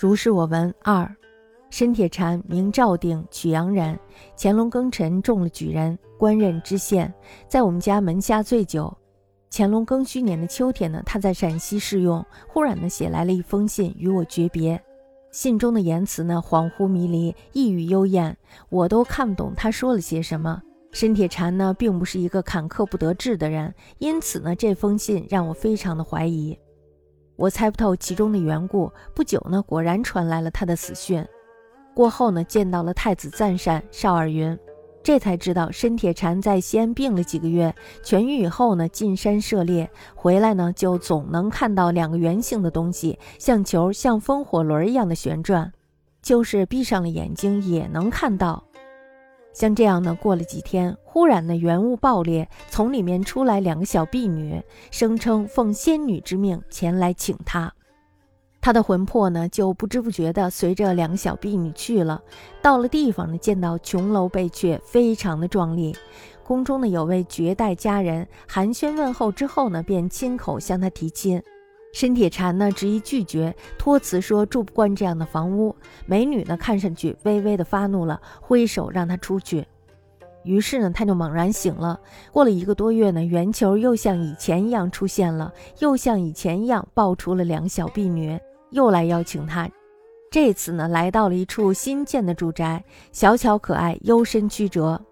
如是我闻二，申铁禅名赵鼎，曲阳人。乾隆庚辰中了举人，官任知县，在我们家门下醉酒。乾隆庚戌年的秋天呢，他在陕西试用，忽然呢写来了一封信与我诀别。信中的言辞呢恍惚迷离，意语幽艳，我都看不懂他说了些什么。申铁禅呢并不是一个坎坷不得志的人，因此呢这封信让我非常的怀疑。我猜不透其中的缘故。不久呢，果然传来了他的死讯。过后呢，见到了太子赞善、邵尔云，这才知道申铁禅在西安病了几个月，痊愈以后呢，进山涉猎，回来呢就总能看到两个圆形的东西，像球、像风火轮一样的旋转，就是闭上了眼睛也能看到。像这样呢，过了几天，忽然呢，圆物爆裂，从里面出来两个小婢女，声称奉仙女之命前来请他。他的魂魄呢，就不知不觉地随着两个小婢女去了。到了地方呢，见到琼楼贝阙，非常的壮丽。宫中呢，有位绝代佳人，寒暄问候之后呢，便亲口向他提亲。申铁禅呢，执意拒绝，托辞说住不惯这样的房屋。美女呢，看上去微微的发怒了，挥手让他出去。于是呢，他就猛然醒了。过了一个多月呢，圆球又像以前一样出现了，又像以前一样抱出了两小婢女，又来邀请他。这次呢，来到了一处新建的住宅，小巧可爱，幽深曲折。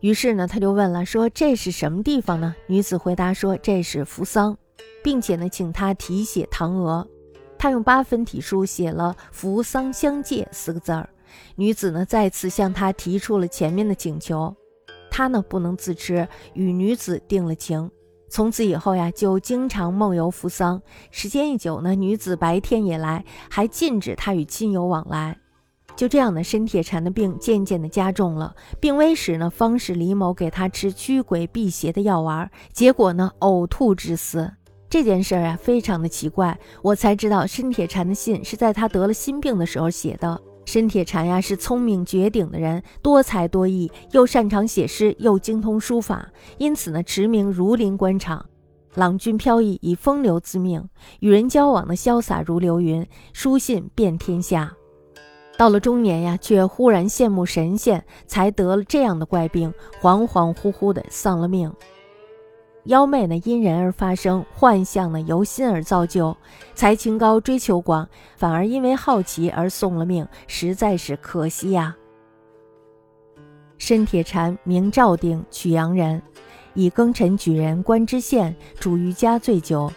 于是呢，他就问了，说这是什么地方呢？女子回答说，这是扶桑。并且呢，请他题写唐额，他用八分体书写了“扶桑相借”四个字儿。女子呢，再次向他提出了前面的请求，他呢不能自持，与女子定了情。从此以后呀，就经常梦游扶桑。时间一久呢，女子白天也来，还禁止他与亲友往来。就这样呢，申铁禅的病渐渐的加重了。病危时呢，方士李某给他吃驱鬼辟邪的药丸，结果呢，呕吐致死。这件事儿啊，非常的奇怪，我才知道申铁禅的信是在他得了心病的时候写的。申铁禅呀，是聪明绝顶的人，多才多艺，又擅长写诗，又精通书法，因此呢，驰名儒林官场。郎君飘逸，以风流自命，与人交往的潇洒如流云，书信遍天下。到了中年呀，却忽然羡慕神仙，才得了这样的怪病，恍恍惚惚的丧了命。妖媚呢，因人而发生；幻象呢，由心而造就。才情高，追求广，反而因为好奇而送了命，实在是可惜呀。申铁禅名赵鼎，曲阳人，以庚辰举人，官知县，主于家醉酒。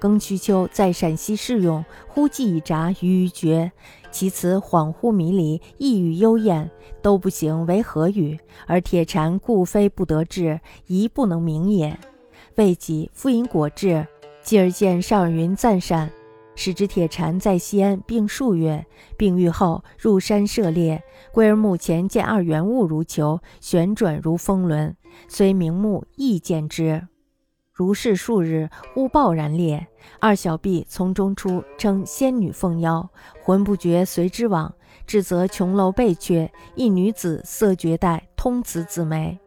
庚戌秋，在陕西试用，忽记一札，语语绝。其词恍惚迷离，意语幽艳，都不行为何语？而铁禅故非不得志，宜不能明也。未及，复因果汁，继而见邵尔云赞善，使之铁禅在西安病数月，病愈后入山涉猎，归而目前见二圆物如球，旋转如风轮，虽明目亦见之。如是数日，忽爆然裂，二小婢从中出，称仙女奉邀，魂不觉随之往，至则琼楼贝阙，一女子色绝代，通词自美。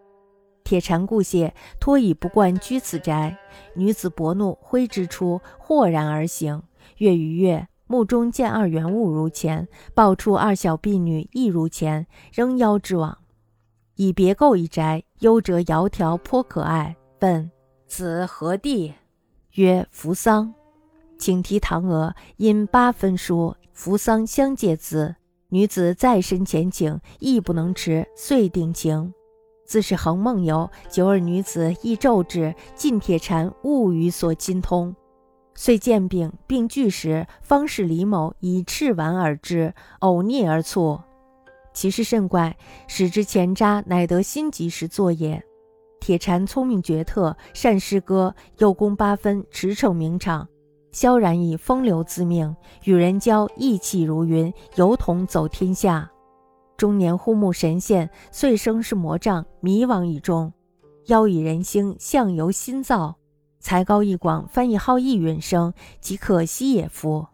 铁禅故谢，托以不惯居此宅。女子薄怒，挥之出，豁然而行。月与月，目中见二圆物如前，抱出二小婢女亦如前，仍邀之往。以别构一宅，幽折窈窕，颇可爱。问。此何地？曰扶桑。请提唐娥，因八分书，扶桑相借字。女子再深前请，亦不能迟，遂定情。自是恒梦游，久而女子亦骤至，尽铁禅物语所亲通。遂见病，病具时，方士李某以赤丸而之，呕逆而卒。其事甚怪，使之前渣，乃得心疾时作也。铁禅聪明绝特，善诗歌，又工八分，驰骋名场，萧然以风流自命，与人交意气如云，游同走天下。中年忽慕神仙，遂生是魔障，迷惘以终。妖以人心，相由心造，才高意广，翻译好意，允生，即可惜也夫。